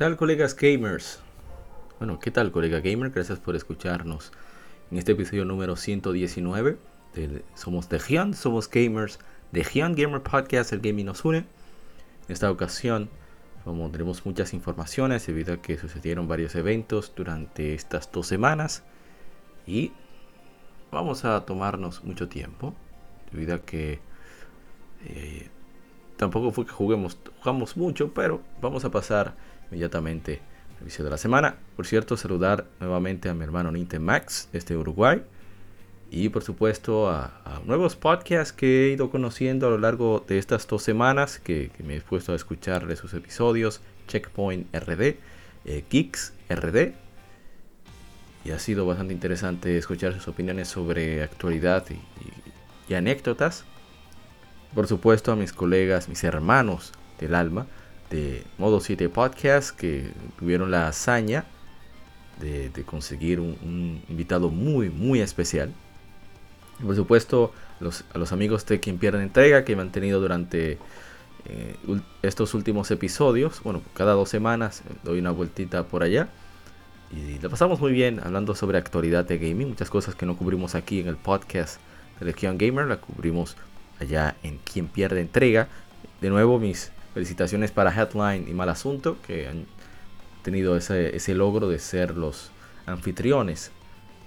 Tal colegas gamers? Bueno, ¿qué tal colega gamer? Gracias por escucharnos en este episodio número 119 de Somos de Gian, Somos Gamers, de Gian Gamer Podcast, el gaming nos une. En esta ocasión como tenemos muchas informaciones debido a que sucedieron varios eventos durante estas dos semanas y vamos a tomarnos mucho tiempo debido a que eh, tampoco fue que juguemos, jugamos mucho, pero vamos a pasar inmediatamente el vicio de la semana. Por cierto, saludar nuevamente a mi hermano Nintendo Max desde Uruguay. Y por supuesto a, nuevos podcasts que he ido conociendo a lo largo de estas dos semanas que, me he puesto a escuchar de sus episodios. Checkpoint RD, eh, Geeks RD. Y ha sido bastante interesante escuchar sus opiniones sobre actualidad y anécdotas. Por supuesto a mis colegas, mis hermanos del alma, de Modo 7 Podcast que tuvieron la hazaña de, conseguir un, invitado muy, muy especial. Por supuesto, a los amigos de Quien Pierde Entrega que me han tenido durante eh, estos últimos episodios. Bueno, cada dos semanas doy una vueltita por allá. Y la pasamos muy bien hablando sobre actualidad de gaming. Muchas cosas que no cubrimos aquí en el podcast de Legion Gamer, la cubrimos allá en Quien Pierde Entrega. De nuevo, mis Felicitaciones para Headline y Mal Asunto, que han tenido ese, ese logro de ser los anfitriones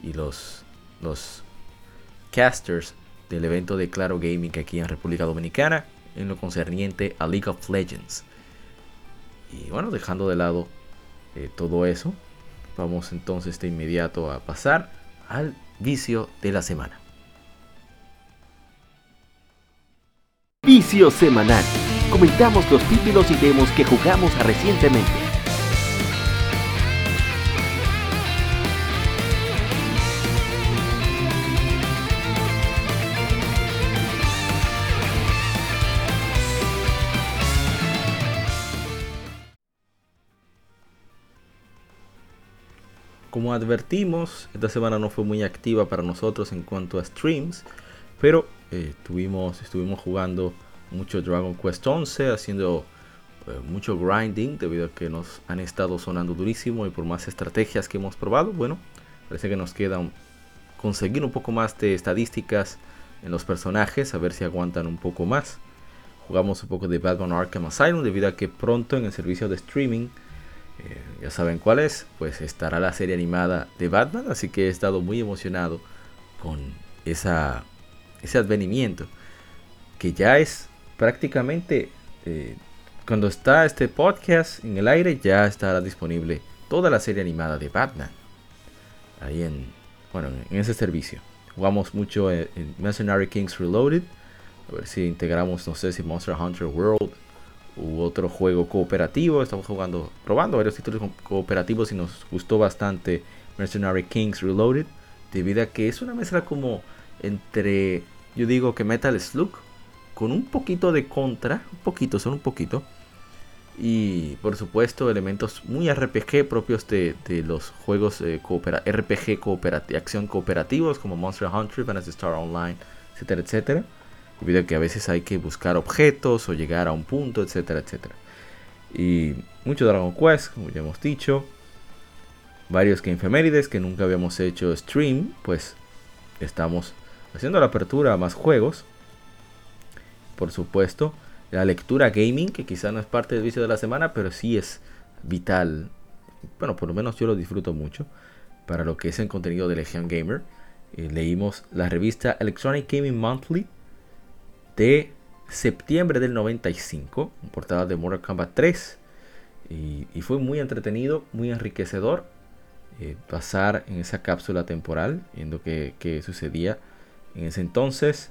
y los, los casters del evento de Claro Gaming aquí en República Dominicana en lo concerniente a League of Legends. Y bueno, dejando de lado eh, todo eso, vamos entonces de inmediato a pasar al vicio de la semana. Vicio semanal comentamos los títulos y demos que jugamos recientemente. Como advertimos, esta semana no fue muy activa para nosotros en cuanto a streams, pero eh, estuvimos jugando mucho Dragon Quest 11, haciendo eh, mucho grinding debido a que nos han estado sonando durísimo y por más estrategias que hemos probado, bueno, parece que nos queda conseguir un poco más de estadísticas en los personajes, a ver si aguantan un poco más. Jugamos un poco de Batman Arkham Asylum debido a que pronto en el servicio de streaming, eh, ya saben cuál es, pues estará la serie animada de Batman, así que he estado muy emocionado con esa, ese advenimiento, que ya es prácticamente eh, cuando está este podcast en el aire ya estará disponible toda la serie animada de Batman. Ahí en, bueno, en ese servicio. Jugamos mucho en, Mercenary Kings Reloaded. A ver si integramos, no sé si Monster Hunter World u otro juego cooperativo. Estamos jugando, probando varios títulos cooperativos y nos gustó bastante Mercenary Kings Reloaded. Debido a que es una mezcla como entre, yo digo que Metal Slug con un poquito de contra, un poquito, son un poquito. Y por supuesto elementos muy RPG propios de, los juegos eh, RPG cooperati acción cooperativos como Monster Hunter, Fantasy Star Online, etcétera, etcétera. Debido que a veces hay que buscar objetos o llegar a un punto, etcétera, etcétera. Y mucho Dragon Quest, como ya hemos dicho. Varios Game Femérides que nunca habíamos hecho stream, pues estamos haciendo la apertura a más juegos por supuesto. La lectura gaming, que quizá no es parte del vicio de la semana, pero sí es vital. Bueno, por lo menos yo lo disfruto mucho. Para lo que es el contenido de Legion Gamer. Eh, leímos la revista Electronic Gaming Monthly de septiembre del 95, portada de Mortal Kombat 3. Y, fue muy entretenido, muy enriquecedor eh, pasar en esa cápsula temporal, viendo qué, qué sucedía en ese entonces.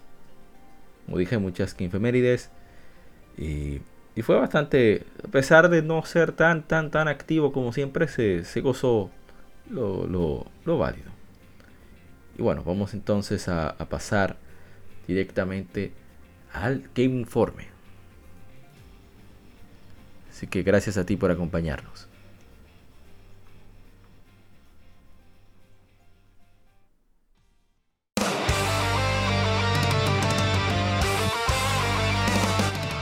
Como dije, muchas que Y y fue bastante, a pesar de no ser tan, tan, tan activo como siempre, se, se gozó lo, lo, lo, válido. Y bueno, vamos entonces a, a pasar directamente al Game Informe. Así que gracias a ti por acompañarnos.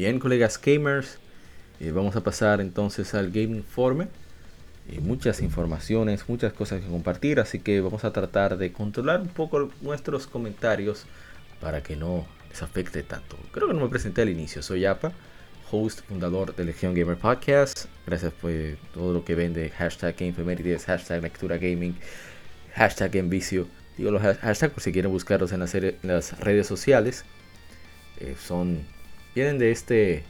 Bien, colegas gamers, eh, vamos a pasar entonces al Game Informe. Eh, muchas informaciones, muchas cosas que compartir, así que vamos a tratar de controlar un poco nuestros comentarios para que no les afecte tanto. Creo que no me presenté al inicio, soy Apa, host, fundador de Legion Gamer Podcast. Gracias por todo lo que vende hashtag GameFemerides, hashtag Lectura Gaming, hashtag Envicio. Digo los hashtags por si quieren buscarlos en las, las redes sociales. Eh, son de este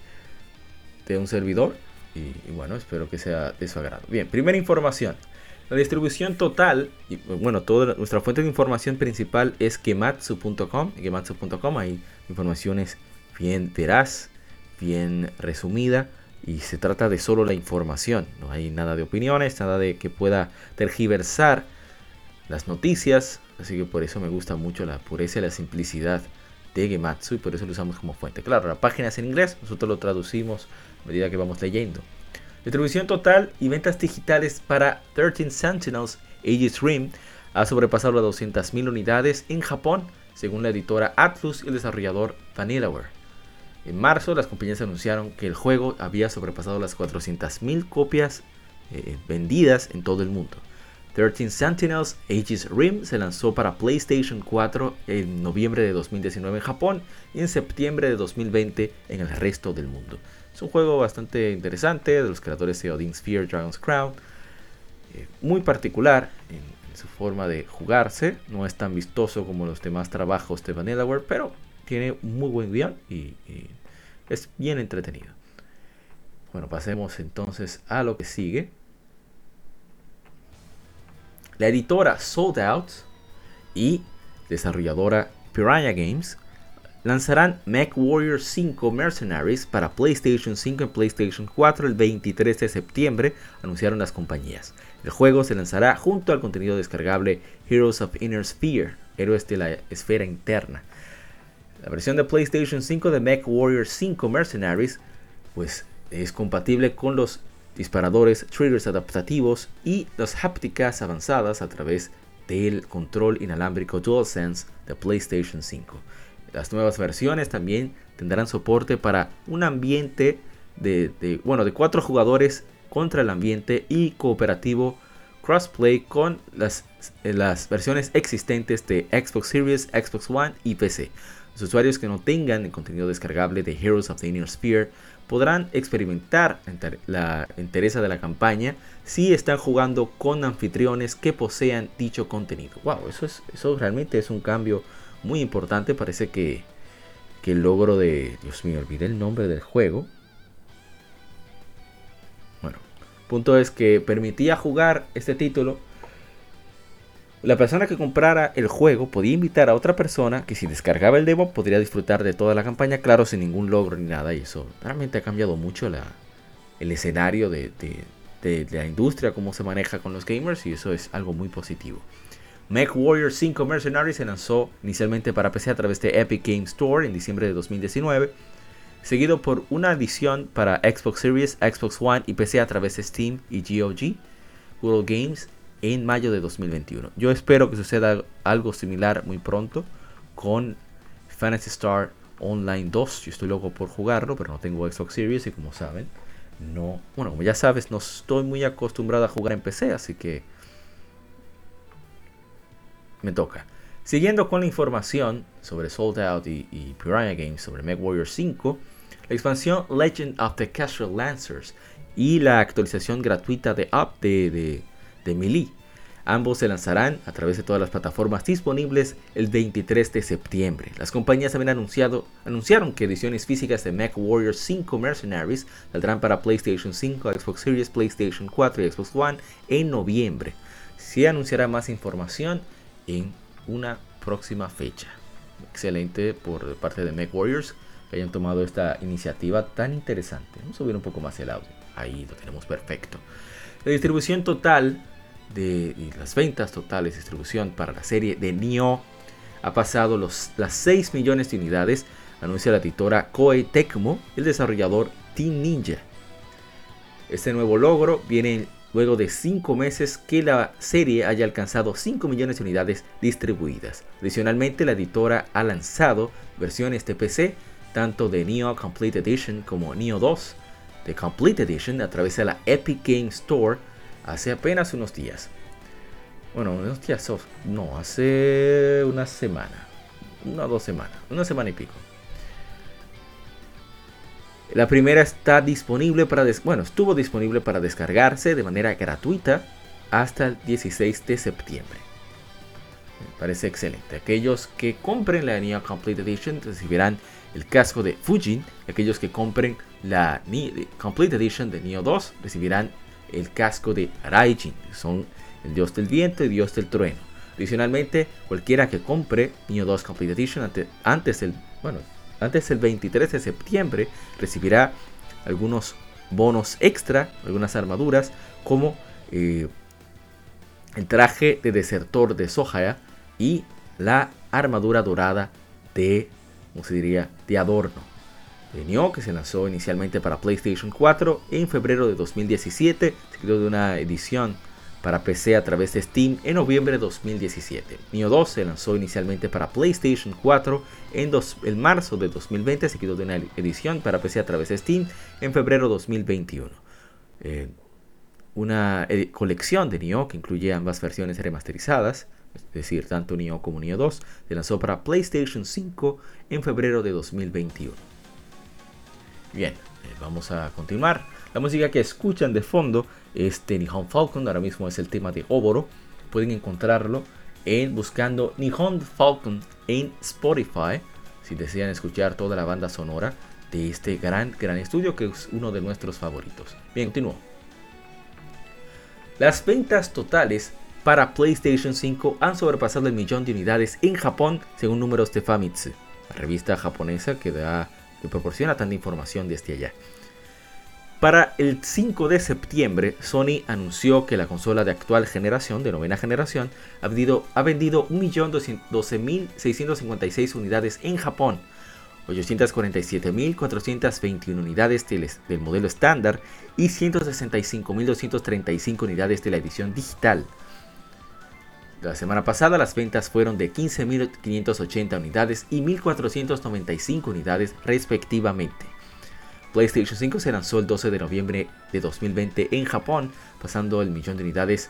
de un servidor y, bueno espero que sea de su agrado. Bien primera información. La distribución total y bueno toda nuestra fuente de información principal es gematsu.com gematsu.com hay informaciones bien veraz bien resumida y se trata de solo la información no hay nada de opiniones nada de que pueda tergiversar las noticias así que por eso me gusta mucho la pureza y la simplicidad de Gematsu y por eso lo usamos como fuente. Claro, la página es en inglés, nosotros lo traducimos a medida que vamos leyendo. Distribución total y ventas digitales para 13 Sentinels Aegis Rim ha sobrepasado las 200.000 unidades en Japón, según la editora Atlus y el desarrollador Vanillaware. En marzo, las compañías anunciaron que el juego había sobrepasado las 400.000 copias eh, vendidas en todo el mundo. 13 Sentinels Aegis Rim se lanzó para PlayStation 4 en noviembre de 2019 en Japón y en septiembre de 2020 en el resto del mundo. Es un juego bastante interesante de los creadores de Odin Sphere Dragon's Crown, eh, muy particular en, su forma de jugarse, no es tan vistoso como los demás trabajos de Vanillaware, pero tiene un muy buen guion y es bien entretenido. Bueno, pasemos entonces a lo que sigue la editora Sold Out y desarrolladora Piranha Games lanzarán Mech Warrior 5 Mercenaries para PlayStation 5 y PlayStation 4 el 23 de septiembre, anunciaron las compañías. El juego se lanzará junto al contenido descargable Heroes of Inner Sphere, Héroes de la Esfera Interna. La versión de PlayStation 5 de Mech Warrior 5 Mercenaries pues es compatible con los disparadores, triggers adaptativos y las hápticas avanzadas a través del control inalámbrico DualSense de PlayStation 5. Las nuevas versiones también tendrán soporte para un ambiente de, bueno, de cuatro jugadores contra el ambiente y cooperativo crossplay con las, las versiones existentes de Xbox Series, Xbox One y PC. Los usuarios que no tengan el contenido descargable de Heroes of the Inner Sphere podrán experimentar la entereza de la campaña si están jugando con anfitriones que posean dicho contenido. Wow, eso, es, eso realmente es un cambio muy importante. Parece que, que el logro de... Dios mío, olvidé el nombre del juego. Bueno, punto es que permitía jugar este título la persona que comprara el juego podía invitar a otra persona que si descargaba el demo podría disfrutar de toda la campaña, claro, sin ningún logro ni nada. Y eso realmente ha cambiado mucho la, el escenario de, la industria, cómo se maneja con los gamers y eso es algo muy positivo. Mech Warrior 5 Mercenaries se lanzó inicialmente para PC a través de Epic Games Store en diciembre de 2019, seguido por una edición para Xbox Series, Xbox One y PC a través de Steam y GOG, Google Games en mayo de 2021. Yo espero que suceda algo similar muy pronto con Fantasy Star Online 2. Yo estoy loco por jugarlo, pero no tengo Xbox Series y como saben, no, bueno, como ya sabes, no estoy muy acostumbrado a jugar en PC, así que me toca. Siguiendo con la información sobre Sold Out y, Piranha Games sobre Meg Warrior 5, la expansión Legend of the Castle Lancers y la actualización gratuita de de de Melee. Ambos se lanzarán a través de todas las plataformas disponibles el 23 de septiembre. Las compañías habían anunciado, anunciaron que ediciones físicas de Mech Warrior 5 Mercenaries saldrán para PlayStation 5, Xbox Series, PlayStation 4 y Xbox One en noviembre. Se anunciará más información en una próxima fecha. Excelente por parte de Mech Warriors que hayan tomado esta iniciativa tan interesante. Vamos a subir un poco más el audio. Ahí lo tenemos perfecto. La distribución total de las ventas totales de distribución para la serie de Nioh ha pasado los, las 6 millones de unidades, anuncia la editora Koei Tecmo, el desarrollador Team Ninja. Este nuevo logro viene luego de 5 meses que la serie haya alcanzado 5 millones de unidades distribuidas. Adicionalmente, la editora ha lanzado versiones de PC, tanto de Neo Complete Edition como Neo 2 de Complete Edition a través de la Epic Game Store hace apenas unos días. Bueno, unos días, no, hace una semana, una o dos semanas, una semana y pico. La primera está disponible para, bueno, estuvo disponible para descargarse de manera gratuita hasta el 16 de septiembre. Me parece excelente. Aquellos que compren la Neo Complete Edition recibirán el casco de Fujin. Aquellos que compren la Complete Edition de Neo 2 recibirán el casco de Raijin, son el dios del viento y dios del trueno. Adicionalmente, cualquiera que compre Neo 2 Complete Edition antes, del, bueno, antes del 23 de septiembre recibirá algunos bonos extra, algunas armaduras, como eh, el traje de desertor de Sohaya y la armadura dorada de, ¿cómo se diría?, de adorno de que se lanzó inicialmente para PlayStation 4 en febrero de 2017, seguido de una edición para PC a través de Steam en noviembre de 2017. Nioh 2 se lanzó inicialmente para PlayStation 4 en, marzo de 2020, seguido de una edición para PC a través de Steam en febrero de 2021. Eh, una colección de Nioh que incluye ambas versiones remasterizadas, es decir, tanto Nioh como Nioh 2, se lanzó para PlayStation 5 en febrero de 2021. Bien, eh, vamos a continuar. La música que escuchan de fondo es de Nihon Falcon, ahora mismo es el tema de Oboro. Pueden encontrarlo en buscando Nihon Falcon en Spotify si desean escuchar toda la banda sonora de este gran, gran estudio que es uno de nuestros favoritos. Bien, continúo. Las ventas totales para PlayStation 5 han sobrepasado el millón de unidades en Japón según números de Famitsu, la revista japonesa que da que proporciona tanta información desde allá. Para el 5 de septiembre, Sony anunció que la consola de actual generación, de novena generación, ha vendido, ha vendido 1.012.656 unidades en Japón, 847.421 unidades del, del modelo estándar y 165.235 unidades de la edición digital. La semana pasada las ventas fueron de 15.580 unidades y 1.495 unidades respectivamente. PlayStation 5 se lanzó el 12 de noviembre de 2020 en Japón, pasando el millón de unidades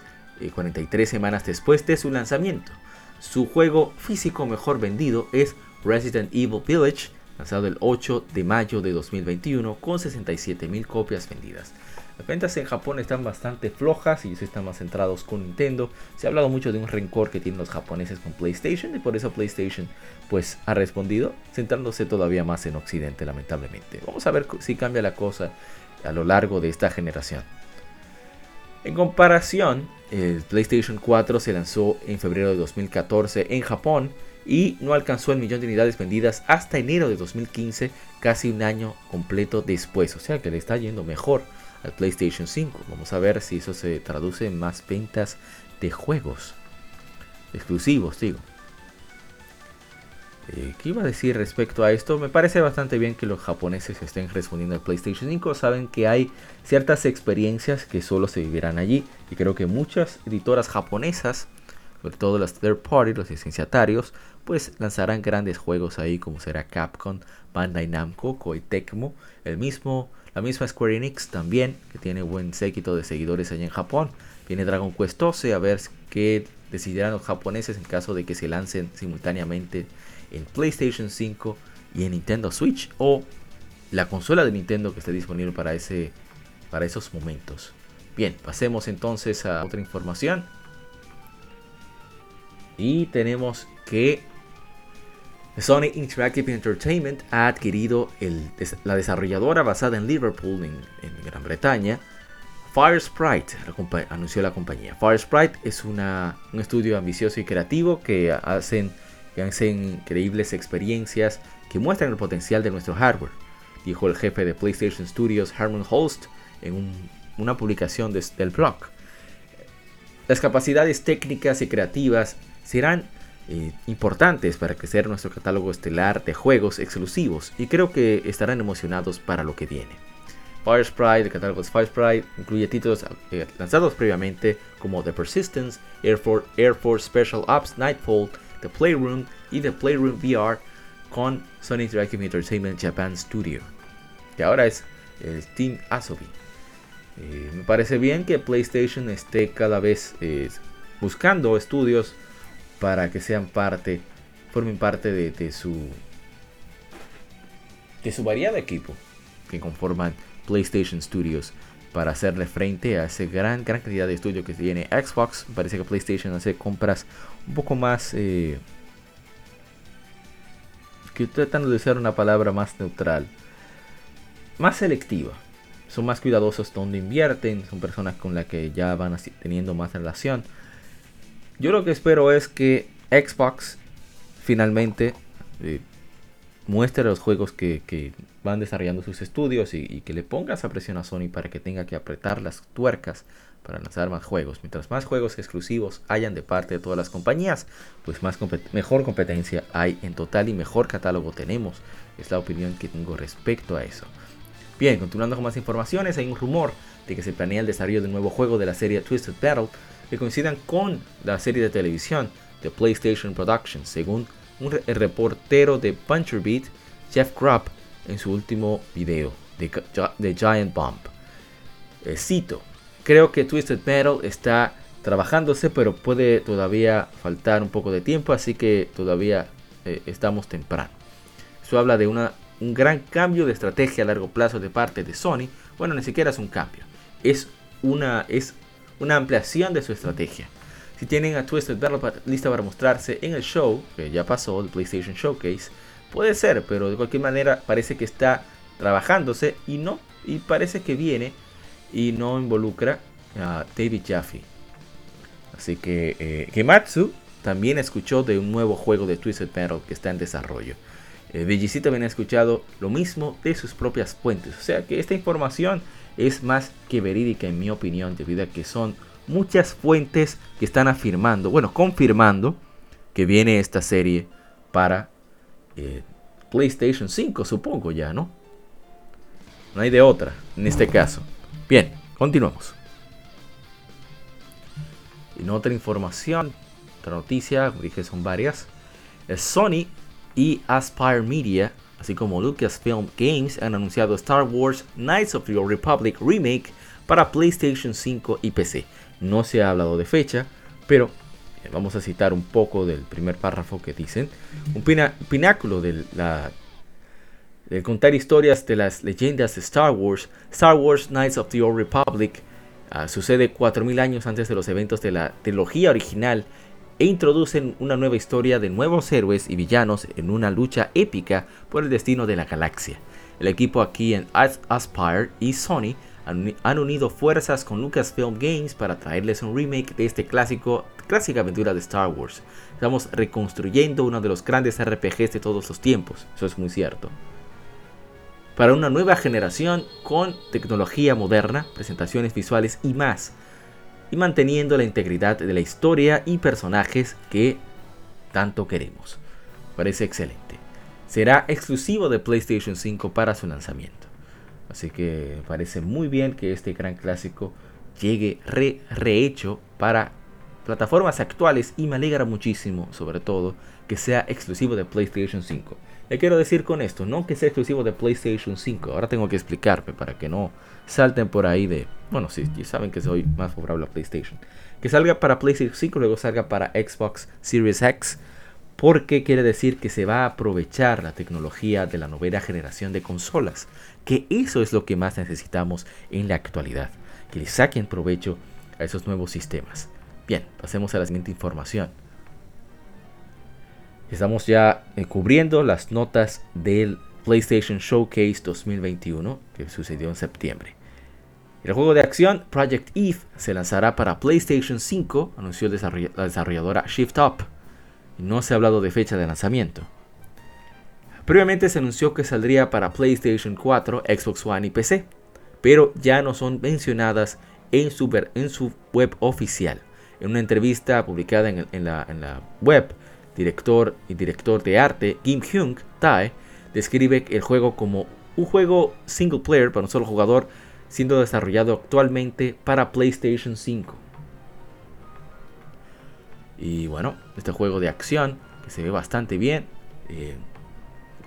43 eh, semanas después de su lanzamiento. Su juego físico mejor vendido es Resident Evil Village, lanzado el 8 de mayo de 2021 con 67.000 copias vendidas. Las ventas en Japón están bastante flojas y se están más centrados con Nintendo. Se ha hablado mucho de un rencor que tienen los japoneses con PlayStation y por eso PlayStation pues ha respondido centrándose todavía más en Occidente lamentablemente. Vamos a ver si cambia la cosa a lo largo de esta generación. En comparación, el PlayStation 4 se lanzó en febrero de 2014 en Japón y no alcanzó el millón de unidades vendidas hasta enero de 2015, casi un año completo después. O sea que le está yendo mejor al PlayStation 5. Vamos a ver si eso se traduce en más ventas de juegos exclusivos, digo. Eh, ¿Qué iba a decir respecto a esto? Me parece bastante bien que los japoneses estén respondiendo al PlayStation 5. Saben que hay ciertas experiencias que solo se vivirán allí. Y creo que muchas editoras japonesas, sobre todo las third party, los licenciatarios, pues lanzarán grandes juegos ahí como será Capcom, Bandai Namco, Koei Tecmo, el mismo la misma Square Enix también, que tiene buen séquito de seguidores allá en Japón. Viene Dragon Quest 12, a ver qué decidirán los japoneses en caso de que se lancen simultáneamente en PlayStation 5 y en Nintendo Switch o la consola de Nintendo que esté disponible para, ese, para esos momentos. Bien, pasemos entonces a otra información. Y tenemos que Sony Interactive Entertainment ha adquirido la desarrolladora basada en Liverpool, en, Gran Bretaña, Firesprite, anunció la compañía. Firesprite es un estudio ambicioso y creativo que hacen, que increíbles experiencias que muestran el potencial de nuestro hardware, dijo el jefe de PlayStation Studios, Herman Holst, en una publicación del blog. Las capacidades técnicas y creativas serán eh, importantes para crecer nuestro catálogo estelar de juegos exclusivos y creo que estarán emocionados para lo que viene. Fire Sprite, el catálogo de Fire Sprite, incluye títulos eh, lanzados previamente como The Persistence, Air Force, Special Ops Nightfall, The Playroom y The Playroom VR con Sony Interactive Entertainment Japan Studio, que ahora es el Team Asobi. Eh, me parece bien que PlayStation esté cada vez buscando estudios para que sean parte, formen parte de, su de su variado equipo que conforman PlayStation Studios para hacerle frente a esa gran, gran cantidad de estudios que tiene Xbox. Parece que PlayStation hace compras un poco más... Eh, que tratando de usar una palabra más neutral. Más selectiva. Son más cuidadosos donde invierten. Son personas con las que ya van teniendo más relación. Yo lo que espero es que Xbox finalmente eh, muestre los juegos que, van desarrollando sus estudios y, que le ponga esa presión a Sony para que tenga que apretar las tuercas para lanzar más juegos. Mientras más juegos exclusivos hayan de parte de todas las compañías, pues más mejor competencia hay en total y mejor catálogo tenemos. Es la opinión que tengo respecto a eso. Bien, continuando con más informaciones, hay un rumor de que se planea el desarrollo de un nuevo juego de la serie Twisted Battle que coincidan con la serie de televisión de PlayStation Productions, según un reportero de Puncher Beat, Jeff Grubb, en su último video de, Giant Bomb. Eh, cito, creo que Twisted Metal está trabajándose, pero puede todavía faltar un poco de tiempo, así que todavía eh, estamos temprano. Eso habla de un gran cambio de estrategia a largo plazo de parte de Sony. Bueno, ni siquiera es un cambio, es una, es una ampliación de su estrategia. Si tienen a Twisted Battle lista para mostrarse en el show, que ya pasó, el PlayStation Showcase, puede ser, pero de cualquier manera parece que está trabajándose y no, y parece que viene y no involucra a David Jaffe. Así que eh, también escuchó de un nuevo juego de Twisted Battle que está en desarrollo. Eh, también ha escuchado lo mismo de sus propias fuentes. O sea que esta información es más que verídica en mi opinión, debido a que son muchas fuentes que están afirmando, bueno, confirmando que viene esta serie para eh, PlayStation 5, supongo ya, ¿no? No hay de otra en este caso. Bien, continuamos. En otra información, otra noticia, dije son varias. Sony y Aspire Media, así como Lucasfilm Games, han anunciado Star Wars Knights of the Old Republic Remake para PlayStation 5 y PC. No se ha hablado de fecha, pero eh, vamos a citar un poco del primer párrafo que dicen. Un pináculo de la contar historias de las leyendas de Star Wars, Star Wars Knights of the Old Republic uh, sucede 4.000 años antes de los eventos de la trilogía original e introducen una nueva historia de nuevos héroes y villanos en una lucha épica por el destino de la galaxia. El equipo aquí en Aspire y Sony han unido fuerzas con Lucasfilm Games para traerles un remake de este clásico, clásica aventura de Star Wars. Estamos reconstruyendo uno de los grandes RPGs de todos los tiempos, eso es muy cierto para una nueva generación con tecnología moderna, presentaciones visuales y más, y manteniendo la integridad de la historia y personajes que tanto queremos. Parece excelente. Será exclusivo de PlayStation 5 para su lanzamiento. Así que parece muy bien que este gran clásico llegue rehecho para plataformas actuales y me alegra muchísimo, sobre todo, que sea exclusivo de PlayStation 5. Le quiero decir con esto, no que sea exclusivo de PlayStation 5. Ahora tengo que explicarme para que no salten por ahí de... Bueno, sí, ya saben que soy más favorable a PlayStation. Que salga para PlayStation 5, luego salga para Xbox Series X. Porque quiere decir que se va a aprovechar la tecnología de la novena generación de consolas. Que eso es lo que más necesitamos en la actualidad. Que le saquen provecho a esos nuevos sistemas. Bien, pasemos a la siguiente información. Estamos ya eh, cubriendo las notas del PlayStation Showcase 2021 que sucedió en septiembre. El juego de acción Project Eve se lanzará para PlayStation 5, anunció la desarrolladora Shift Up. No se ha hablado de fecha de lanzamiento. Previamente se anunció que saldría para PlayStation 4, Xbox One y PC, pero ya no son mencionadas en su, en su web oficial. En una entrevista publicada en la web, director y director de arte Kim Hyung Tae, describe el juego como un juego single player para un solo jugador siendo desarrollado actualmente para PlayStation 5. Y bueno, este juego de acción que se ve bastante bien. Eh,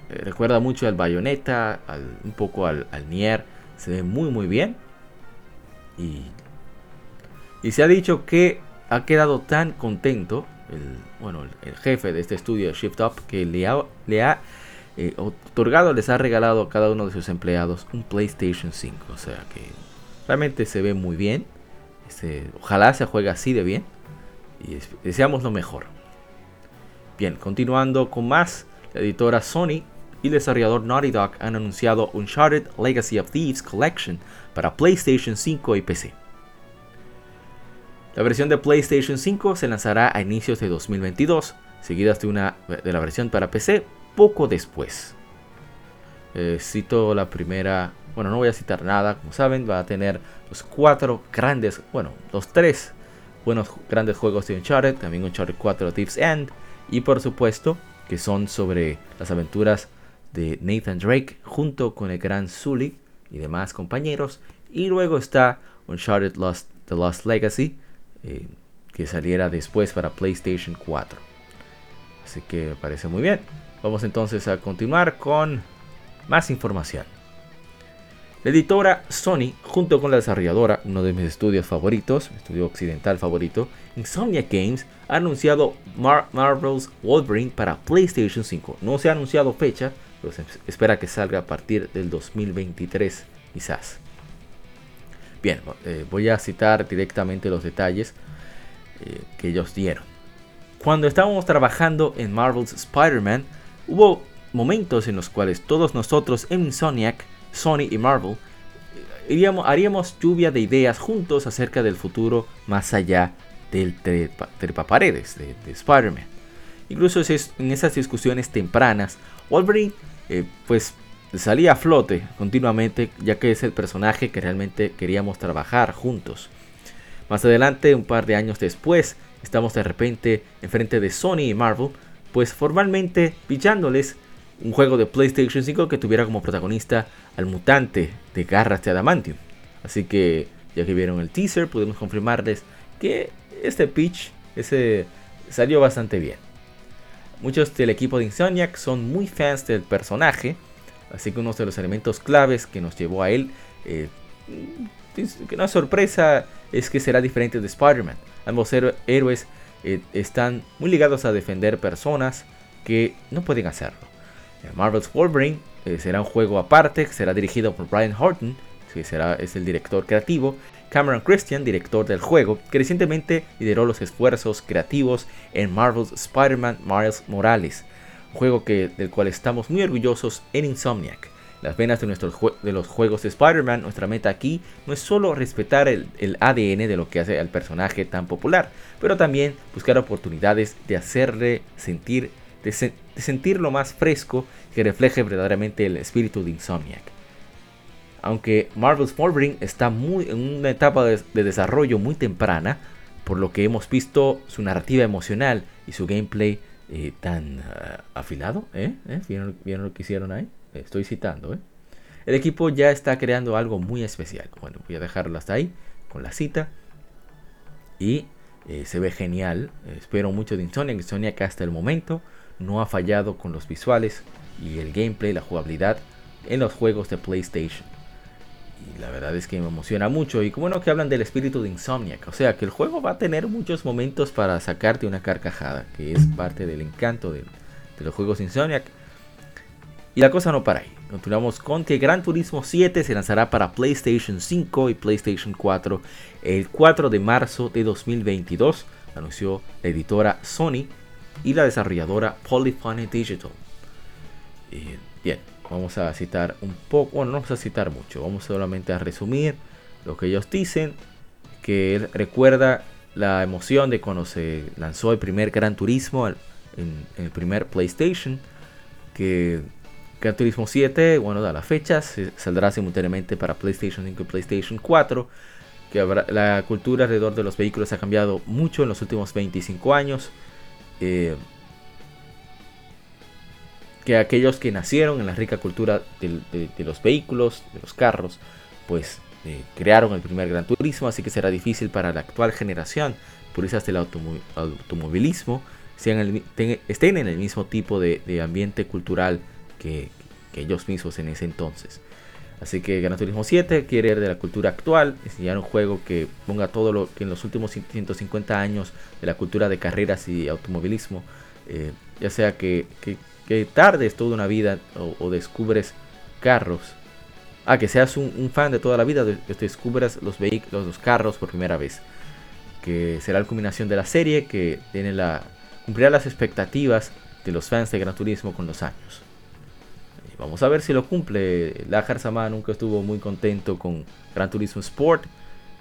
recuerda mucho al Bayonetta, un poco al, Nier. Se ve muy muy bien. Y, y se ha dicho que ha quedado tan contento el, bueno, el jefe de este estudio Shift Up, que le ha, eh, otorgado, les ha regalado a cada uno de sus empleados un PlayStation 5. O sea que realmente se ve muy bien. Este, ojalá se juegue así de bien. Y deseamos lo mejor. Bien, continuando con más, la editora Sony y el desarrollador Naughty Dog han anunciado Uncharted Legacy of Thieves Collection para PlayStation 5 y PC. La versión de PlayStation 5 se lanzará a inicios de 2022, seguida de, una, de la versión para PC poco después. Eh, cito la primera, bueno, no voy a citar nada, como saben, va a tener los cuatro grandes, bueno, los tres buenos grandes juegos de Uncharted, también Uncharted 4 Thief's End, y por supuesto que son sobre las aventuras de Nathan Drake junto con el gran Sully y demás compañeros. Y luego está Uncharted Lost, The Lost Legacy, eh, que saliera después para PlayStation 4. Así que me parece muy bien. Vamos entonces a continuar con más información. La editora Sony, junto con la desarrolladora, uno de mis estudios favoritos, estudio occidental favorito, Insomnia Games, ha anunciado Marvel's Wolverine para PlayStation 5. No se ha anunciado fecha, pero se espera que salga a partir del 2023, quizás. Bien, eh, voy a citar directamente los detalles eh, que ellos dieron. Cuando estábamos trabajando en Marvel's Spider-Man, hubo momentos en los cuales todos nosotros en Insomniac, Sony y Marvel, eh, haríamos lluvia de ideas juntos acerca del futuro más allá del trepaparedes de, de Spider-Man. Incluso en esas discusiones tempranas, Wolverine pues salía a flote continuamente, ya que es el personaje que realmente queríamos trabajar juntos. Más adelante, un par de años después, estamos de repente enfrente de Sony y Marvel, pues formalmente pillándoles un juego de PlayStation 5 que tuviera como protagonista al mutante de garras de adamantium. Así que, ya que vieron el teaser, podemos confirmarles que este pitch, ese, salió bastante bien. Muchos del equipo de Insomniac son muy fans del personaje, así que uno de los elementos claves que nos llevó a él, eh, una sorpresa es que será diferente de Spider-Man. Ambos héroes eh, están muy ligados a defender personas que no pueden hacerlo. Eh, Marvel's Wolverine eh, será un juego aparte, será dirigido por Brian Horton, que será, es el director creativo, Cameron Christian, director del juego, que recientemente lideró los esfuerzos creativos en Marvel's Spider-Man Miles Morales, juego que, del cual estamos muy orgullosos en Insomniac. Las venas de, nuestros de los juegos de Spider-Man, nuestra meta aquí no es solo respetar el, ADN de lo que hace al personaje tan popular, pero también buscar oportunidades de hacerle sentir, de, sentirlo más fresco que refleje verdaderamente el espíritu de Insomniac aunque Marvel's Wolverine está muy en una etapa de, desarrollo muy temprana, por lo que hemos visto su narrativa emocional y su gameplay eh, tan ah, afilado. ¿eh? ¿Eh? ¿Vieron, lo que hicieron ahí? Estoy citando. El equipo ya está creando algo muy especial. Bueno, voy a dejarlo hasta ahí con la cita. Y se ve genial. espero mucho de Insomniac. Insomniac hasta el momento no ha fallado con los visuales y el gameplay, la jugabilidad en los juegos de PlayStation y la verdad es que me emociona mucho. Y como no que hablan del espíritu de Insomniac. O sea que el juego va a tener muchos momentos para sacarte una carcajada. Que es parte del encanto de, los juegos Insomniac. Y la cosa no para ahí. Continuamos con que Gran Turismo 7 se lanzará para PlayStation 5 y PlayStation 4 el 4 de marzo de 2022. Anunció la editora Sony y la desarrolladora Polyphony Digital. bien, Vamos a citar un poco, bueno, no vamos a citar mucho, vamos solamente a resumir lo que ellos dicen, que recuerda la emoción de cuando se lanzó el primer Gran Turismo en, el primer PlayStation, que Gran Turismo 7, bueno, da las fechas, saldrá simultáneamente para PlayStation 5 y PlayStation 4, que la cultura alrededor de los vehículos ha cambiado mucho en los últimos 25 años. Eh, que aquellos que nacieron en la rica cultura de, los vehículos, de los carros, pues eh, crearon el primer Gran Turismo, así que será difícil para la actual generación, puristas del automovilismo, estén en el mismo tipo de, ambiente cultural que, ellos mismos en ese entonces. Así que Gran Turismo 7 quiere ir de la cultura actual, enseñar un juego que ponga todo lo que en los últimos 150 años de la cultura de carreras y automovilismo, eh, ya sea que que tardes toda una vida o, descubres carros. Ah, que seas un, fan de toda la vida, que descubras los vehículos, los carros por primera vez. Que será la culminación de la serie que tiene la, cumplirá las expectativas de los fans de Gran Turismo con los años. vamos a ver si lo cumple. Lajar Sama nunca estuvo muy contento con Gran Turismo Sport.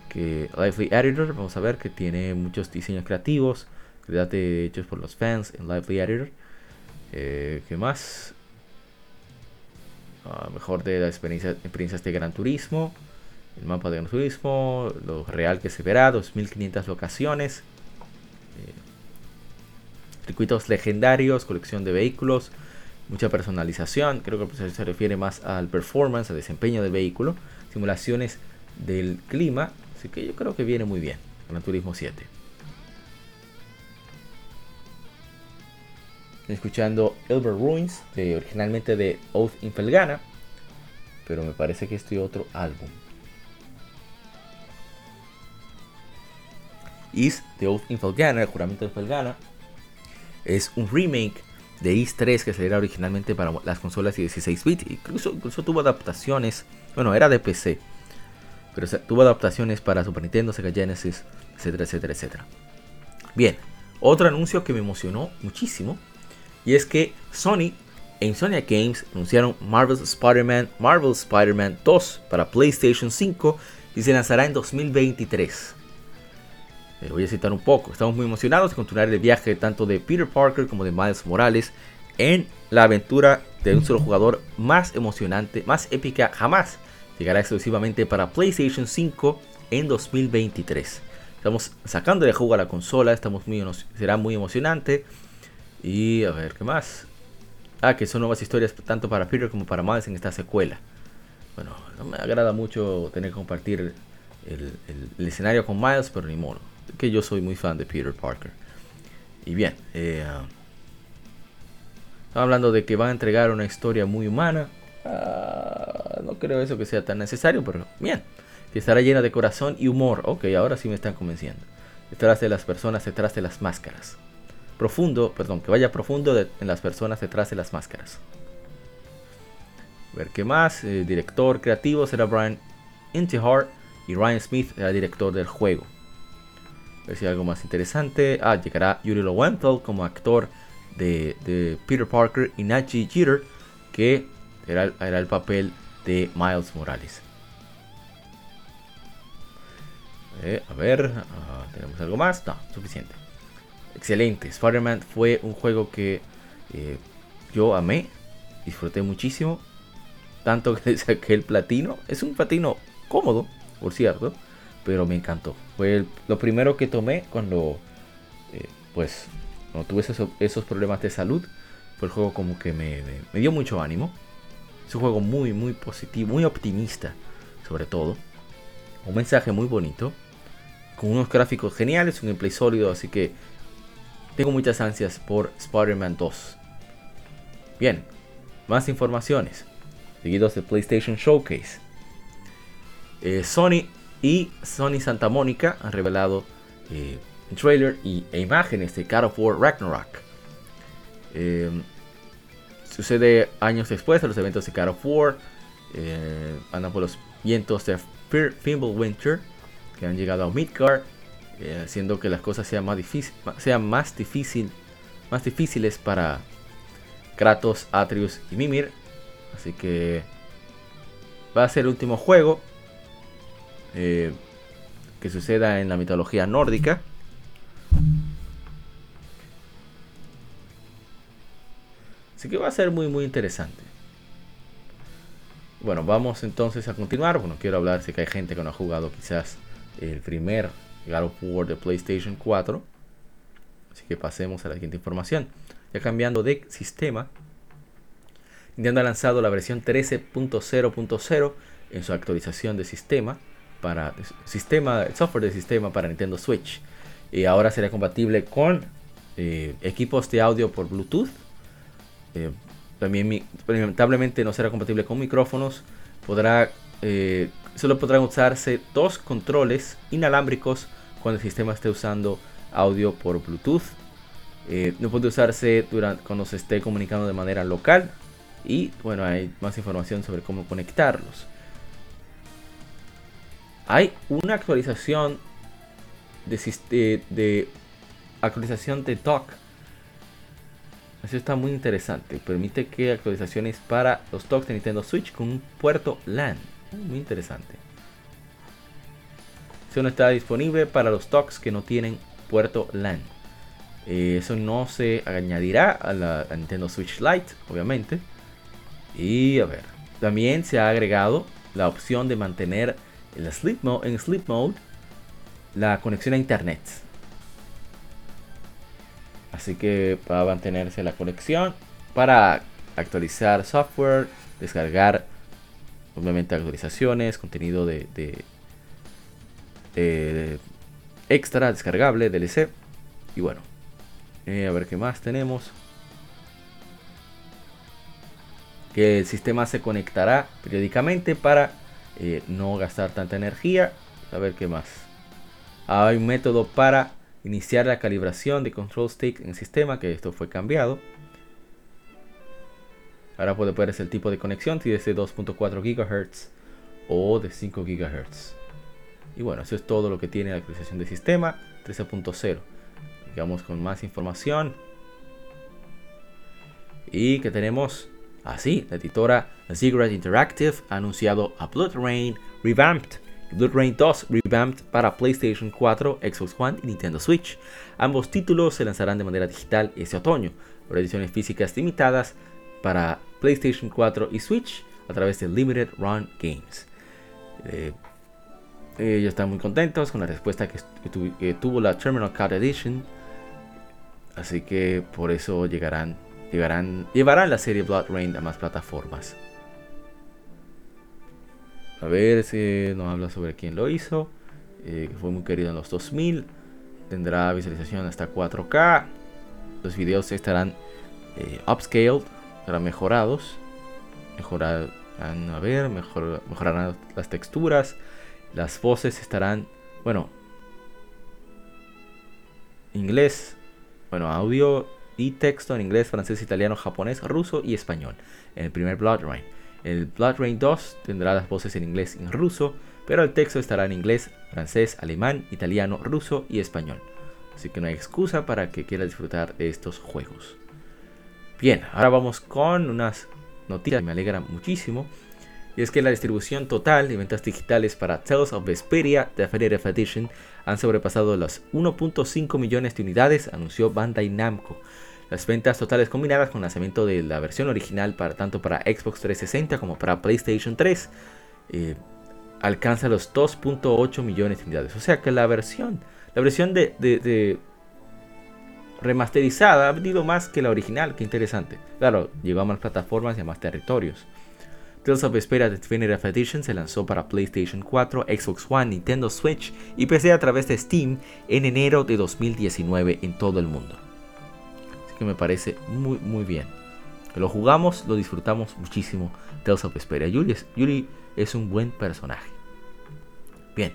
Que Lively Editor, vamos a ver que tiene muchos diseños creativos, hechos por los fans en Lively Editor. Eh, ¿Qué más? Ah, mejor de las experiencias, de Gran Turismo. El mapa de Gran Turismo. Lo real que se verá. 2500 locaciones. Eh, circuitos legendarios. Colección de vehículos. Mucha personalización. Creo que se refiere más al performance, al desempeño del vehículo. Simulaciones del clima. Así que yo creo que viene muy bien. Gran Turismo 7. Escuchando Elber Ruins, originalmente de Oath in Felgana, pero me parece que este otro álbum. Is de Oath in Felgana, el juramento de Felgana, es un remake de Is 3 que saliera originalmente para las consolas de 16 bits. Incluso, incluso tuvo adaptaciones, bueno, era de PC, pero tuvo adaptaciones para Super Nintendo, Sega Genesis, etcétera, etcétera, etcétera. Bien, otro anuncio que me emocionó muchísimo y es que Sony e Insomniac Games anunciaron Marvel's Spider-Man, Marvel Spider-Man 2 para PlayStation 5 y se lanzará en 2023. Pero voy a citar un poco. Estamos muy emocionados de continuar el viaje tanto de Peter Parker como de Miles Morales en la aventura de un solo jugador más emocionante, más épica jamás. Llegará exclusivamente para PlayStation 5 en 2023. Estamos sacando de juego a la consola, estamos muy, será muy emocionante. Y a ver, ¿qué más? Ah, que son nuevas historias tanto para Peter como para Miles en esta secuela. Bueno, no me agrada mucho tener que compartir el, escenario con Miles, pero ni modo. Que yo soy muy fan de Peter Parker. Y bien, eh, hablando de que van a entregar una historia muy humana. Ah, no creo eso que sea tan necesario, pero bien. Que estará llena de corazón y humor. Ok, ahora sí me están convenciendo. Detrás de las personas, detrás de las máscaras. Profundo, perdón, que vaya profundo en las personas detrás de las máscaras. A ver qué más. El director creativo será Brian Intihar y Ryan Smith será director del juego. A ver si hay algo más interesante. Ah, llegará Yuri Lowenthal como actor de, Peter Parker y Nachi Jeter, que era, el papel de Miles Morales. Eh, a ver, ah, ¿tenemos algo más? No, suficiente. Excelente. Spider-Man fue un juego que eh, yo amé, disfruté muchísimo. Tanto que saqué el platino. Es un platino cómodo, por cierto, pero me encantó. Fue lo primero que tomé cuando, eh, pues, cuando tuve esos, problemas de salud, fue el juego como que me, dio mucho ánimo. Es un juego muy, muy positivo, muy optimista, sobre todo. Un mensaje muy bonito, con unos gráficos geniales, un gameplay sólido, así que tengo muchas ansias por Spider-Man 2. Bien, más informaciones, seguidos de PlayStation Showcase. Eh, Sony y Sony Santa Mónica han revelado eh, trailer y, e imágenes de God of War Ragnarok. Em, sucede años después de los eventos de God of War. Eh, andan por los vientos de Winter que han llegado a Midgard, eh, haciendo que las cosas sean más, difícil, sean más, difícil, más difíciles para Kratos, Atreus y Mimir. Así que va a ser el último juego eh, que suceda en la mitología nórdica. Así que va a ser muy muy interesante. Bueno, vamos entonces a continuar. Bueno, quiero hablar, sé que hay gente que no ha jugado quizás el primer God of War de PlayStation 4. Así que pasemos a la siguiente información. Ya cambiando de sistema, Nintendo ha lanzado la versión 13.0.0 en su actualización de sistema para sistema, software de sistema para Nintendo Switch. Y ahora será compatible con eh, equipos de audio por Bluetooth eh, también lamentablemente no será compatible con micrófonos. Podrá, eh, solo podrán usarse dos controles inalámbricos cuando el sistema esté usando audio por Bluetooth. Eh, no puede usarse durante, cuando se esté comunicando de manera local. Y bueno, hay más información sobre cómo conectarlos. Hay una actualización de, de actualización de dock eso está muy interesante. Permite que actualizaciones para los docks de Nintendo Switch con un puerto LAN. Muy interesante. Eso no está disponible para los docks que no tienen puerto LAN. Eh, eso no se añadirá a la Nintendo Switch Lite, obviamente. Y a ver, también se ha agregado la opción de mantener en sleep mode la conexión a internet. Así que va a mantenerse la conexión para actualizar software, descargar obviamente actualizaciones, contenido de, extra descargable, DLC. Y bueno, eh, a ver qué más tenemos. Que el sistema se conectará periódicamente para eh, no gastar tanta energía. A ver qué más. Hay un método para iniciar la calibración de control stick en el sistema, que esto fue cambiado. Ahora puede ver el tipo de conexión, si es de 2.4 GHz o de 5 GHz. Y bueno, eso es todo lo que tiene la actualización de sistema 13.0. Digamos con más información. Y que tenemos así, la editora Ziggurat Interactive ha anunciado a Blood Rain Revamped Blood Rain 2 revamped para PlayStation 4, Xbox One y Nintendo Switch. Ambos títulos se lanzarán de manera digital este otoño, por ediciones físicas limitadas para PlayStation 4 y Switch a través de Limited Run Games. Eh, ellos están muy contentos con la respuesta que, tuvo la Terminal Card Edition. Así que por eso llegarán, llevarán la serie Blood Rain a más plataformas. A ver si nos habla sobre quién lo hizo. Eh, fue muy querido en los 2000. Tendrá visualización hasta 4K. los videos estarán eh, upscaled, serán mejorados, mejorarán, a ver, mejor, mejorarán las texturas, las voces estarán, bueno, inglés, bueno, audio y texto en inglés, francés, italiano, japonés, ruso y español. En el primer Blood Rain. El Blood Rain 2 tendrá las voces en inglés y en ruso, pero el texto estará en inglés, francés, alemán, italiano, ruso y español. Así que no hay excusa para que quiera disfrutar de estos juegos. Bien, ahora vamos con unas noticias que me alegran muchísimo. Y es que la distribución total de ventas digitales para Tales of Vesperia Definitive Edition han sobrepasado los 1.5 millones de unidades, anunció Bandai Namco. Las ventas totales combinadas con el lanzamiento de la versión original para tanto para Xbox 360 como para PlayStation 3 eh, alcanza los 2.8 millones de unidades. O sea que la versión, la versión de, remasterizada ha vendido más que la original. Qué interesante. Claro, lleva más plataformas y a más territorios. Tales of Vesperia Definitive Edition se lanzó para PlayStation 4, Xbox One, Nintendo Switch y PC a través de Steam en enero de 2019 en todo el mundo. Así que me parece muy muy bien. Lo jugamos, lo disfrutamos muchísimo. Tales of Vesperia. Yuri es, Yuri es un buen personaje. Bien,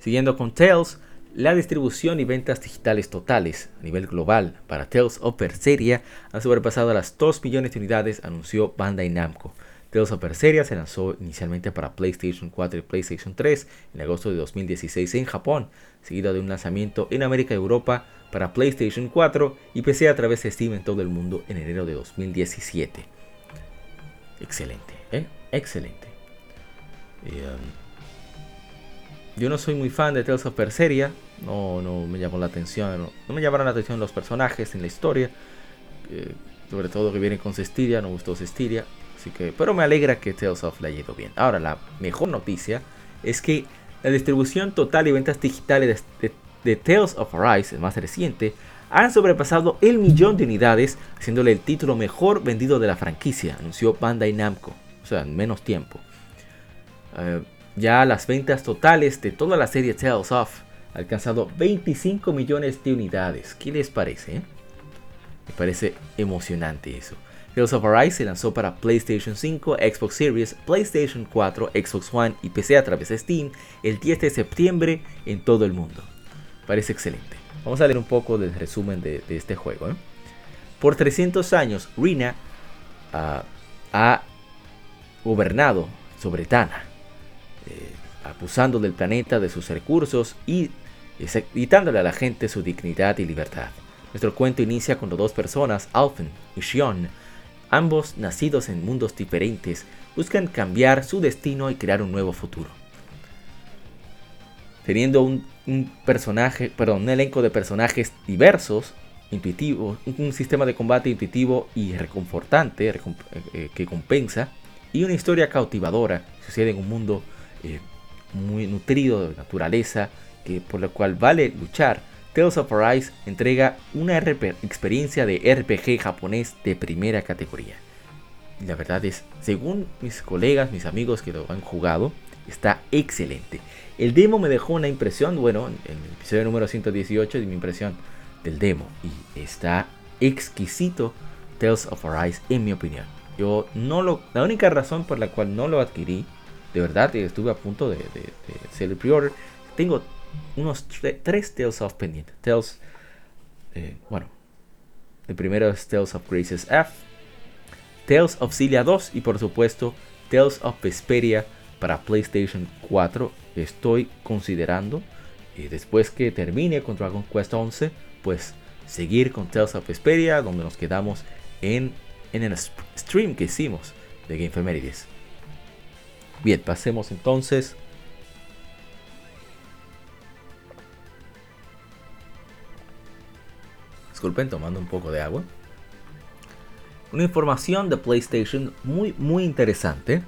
siguiendo con Tales, la distribución y ventas digitales totales a nivel global para Tales of Berseria han sobrepasado las 2 millones de unidades, anunció Bandai Namco. Tales of Berseria se lanzó inicialmente para PlayStation 4 y PlayStation 3 en agosto de 2016 en Japón, seguido de un lanzamiento en América y Europa para PlayStation 4 y PC a través de Steam en todo el mundo en enero de 2017. Excelente, ¿eh? Excelente. Um, yo no soy muy fan de Tales of Berseria, no, no me llamó la atención, no, me llamaron la atención los personajes en la historia, eh, sobre todo que vienen con Cestiria, no gustó Cestiria, que, pero me alegra que Tales of le haya ido bien. Ahora, la mejor noticia es que la distribución total y ventas digitales de, Tales of Arise, el más reciente, han sobrepasado el millón de unidades, haciéndole el título mejor vendido de la franquicia, anunció Bandai Namco, o sea, en menos tiempo. Eh, ya las ventas totales de toda la serie Tales of alcanzado 25 millones de unidades. ¿Qué les parece? Me parece emocionante eso. Tales of Arise se lanzó para PlayStation 5, Xbox Series, PlayStation 4, Xbox One y PC a través de Steam el 10 de septiembre en todo el mundo. Parece excelente. Vamos a leer un poco del resumen de, este juego. ¿eh? Por 300 años, Rina ah, ha gobernado sobre Tana, abusando del planeta de sus recursos y quitándole a la gente su dignidad y libertad. Nuestro cuento inicia cuando dos personas, Alphen y Shion, Ambos, nacidos en mundos diferentes, buscan cambiar su destino y crear un nuevo futuro. Teniendo un, personaje, perdón, un elenco de personajes diversos, intuitivos, un sistema de combate intuitivo y reconfortante eh, eh, que compensa, y una historia cautivadora sucede en un mundo eh, muy nutrido de naturaleza, que, por lo cual vale luchar Tales of Arise entrega una experiencia de RPG japonés de primera categoría. La verdad es, según mis colegas, mis amigos que lo han jugado, está excelente. El demo me dejó una impresión, bueno, en el episodio número 118 de mi impresión del demo. Y está exquisito Tales of Arise en mi opinión. Yo no lo, la única razón por la cual no lo adquirí, de verdad estuve a punto de, de hacer el pre-order, tengo unos tres Tales of pendientes. Tales, eh, bueno, el primero es Tales of Graces F, Tales of Cilia 2 y por supuesto Tales of Vesperia para PlayStation 4. Estoy considerando, y después que termine con Dragon Quest 11, pues seguir con Tales of Vesperia, donde nos quedamos en, en el stream que hicimos de Game Femerides. Bien, pasemos entonces disculpen, tomando un poco de agua. Una información de PlayStation muy, muy interesante.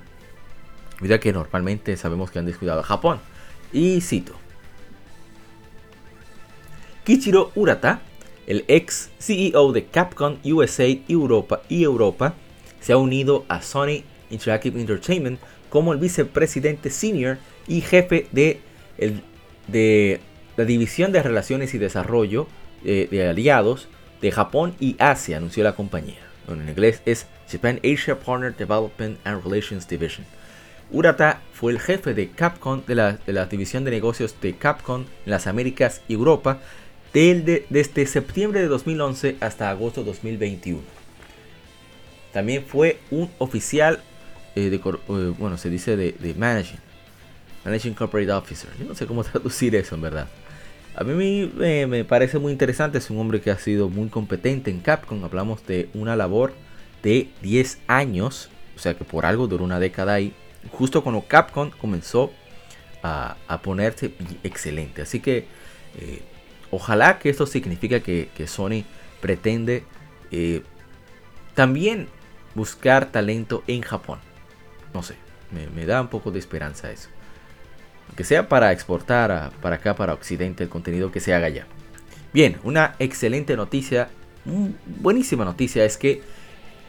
Mira que normalmente sabemos que han descuidado a Japón. Y cito. Kichiro Urata, el ex CEO de Capcom USA Europa y Europa, se ha unido a Sony Interactive Entertainment como el vicepresidente senior y jefe de, el, de la División de Relaciones y Desarrollo eh, de aliados de Japón y Asia, anunció la compañía. En inglés es Japan Asia Partner Development and Relations Division. Urata fue el jefe de Capcom, de la, división de negocios de Capcom en las Américas y Europa, desde septiembre de 2011 hasta agosto de 2021. También fue un oficial, eh, eh, bueno, se dice de, Managing, Managing Corporate Officer. Yo no sé cómo traducir eso en verdad. A mí me, parece muy interesante, es un hombre que ha sido muy competente en Capcom. Hablamos de una labor de 10 años, o sea que por algo duró una década ahí, justo cuando Capcom comenzó a, ponerse excelente. Así que eh, ojalá que esto signifique que, Sony pretende eh, también buscar talento en Japón. No sé, me, da un poco de esperanza eso que sea para exportar para acá, para Occidente, el contenido que se haga ya. Bien, una excelente noticia, buenísima noticia es que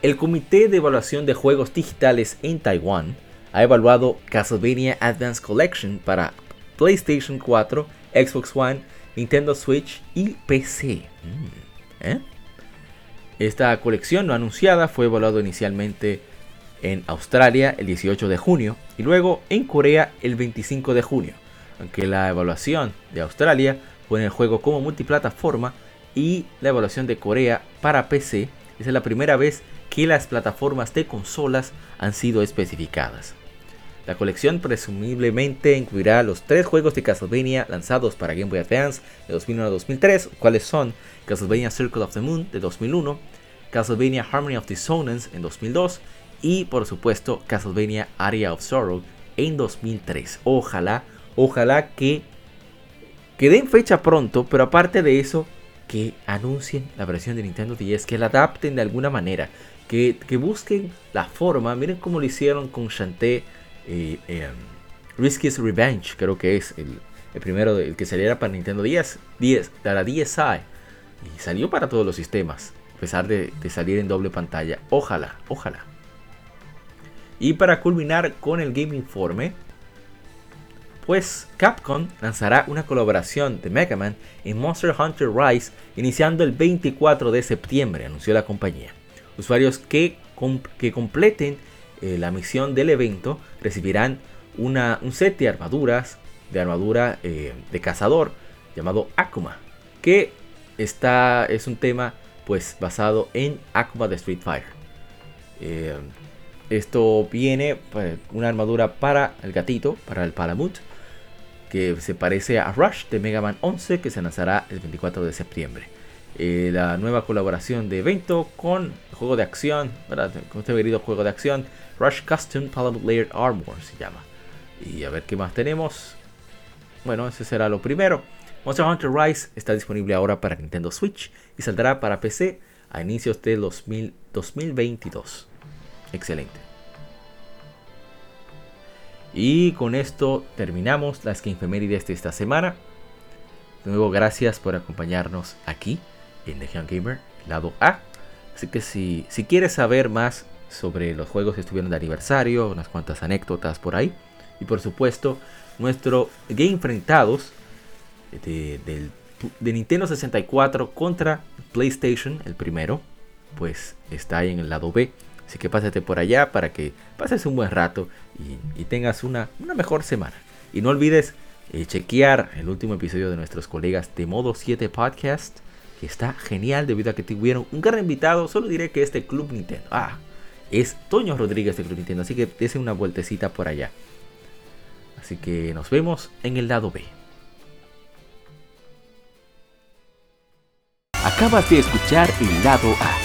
el Comité de Evaluación de Juegos Digitales en Taiwán ha evaluado Castlevania Advance Collection para PlayStation 4, Xbox One, Nintendo Switch y PC. Mm, ¿eh? Esta colección no anunciada fue evaluada inicialmente en Australia el 18 de junio y luego en Corea el 25 de junio, aunque la evaluación de Australia en el juego como multiplataforma y la evaluación de Corea para PC es la primera vez que las plataformas de consolas han sido especificadas. La colección presumiblemente incluirá los tres juegos de Castlevania lanzados para Game Boy Advance de 2001 a 2003, cuales son Castlevania Circle of the Moon de 2001, Castlevania Harmony of Dissonance en 2002 y por supuesto Castlevania Area of Sorrow en 2003. Ojalá, ojalá que, que den fecha pronto, pero aparte de eso, que anuncien la versión de Nintendo 10, que la adapten de alguna manera, que, busquen la forma, miren cómo lo hicieron con Shantae eh, eh, Risky's Revenge, creo que es el, primero el que saliera para Nintendo 10, 10, de la DSi, y salió para todos los sistemas, a pesar de salir en doble pantalla. Ojalá, ojalá. Y para culminar con el Game Informe, pues Capcom lanzará una colaboración de Mega Man en Monster Hunter Rise iniciando el 24 de septiembre, anunció la compañía. Usuarios que, que completen eh, la misión del evento recibirán un set de armaduras, de armadura eh, de cazador llamado Akuma, que está, es un tema pues basado en Akuma de Street Fighter. Eh, esto viene pues, una armadura para el gatito, para el Palamut, que se parece a Rush de Mega Man 11, que se lanzará el 24 de septiembre. Eh, la nueva colaboración de evento con juego de acción, con este querido juego de acción, Rush Custom Palamut Layered Armor se llama. Y a ver qué más tenemos. Bueno, ese será lo primero. Monster Hunter Rise está disponible ahora para Nintendo Switch y saldrá para PC a inicios de 2022. Excelente. Y con esto terminamos las Infemérides de esta semana. De nuevo, gracias por acompañarnos aquí en Legion Gamer, lado A. Así que si, si quieres saber más sobre los juegos que estuvieron de aniversario, unas cuantas anécdotas por ahí, y por supuesto, nuestro Game Enfrentados de, de Nintendo 64 contra PlayStation, el primero, pues está ahí en el lado B. Así que pásate por allá para que pases un buen rato y, tengas una, mejor semana. Y no olvides eh, chequear el último episodio de nuestros colegas de Modo 7 Podcast, que está genial debido a que tuvieron un gran invitado. Solo diré que este Club Nintendo, ah, es Toño Rodríguez de Club Nintendo, así que dése una vueltecita por allá. Así que nos vemos en el lado B. Acabas de escuchar el lado A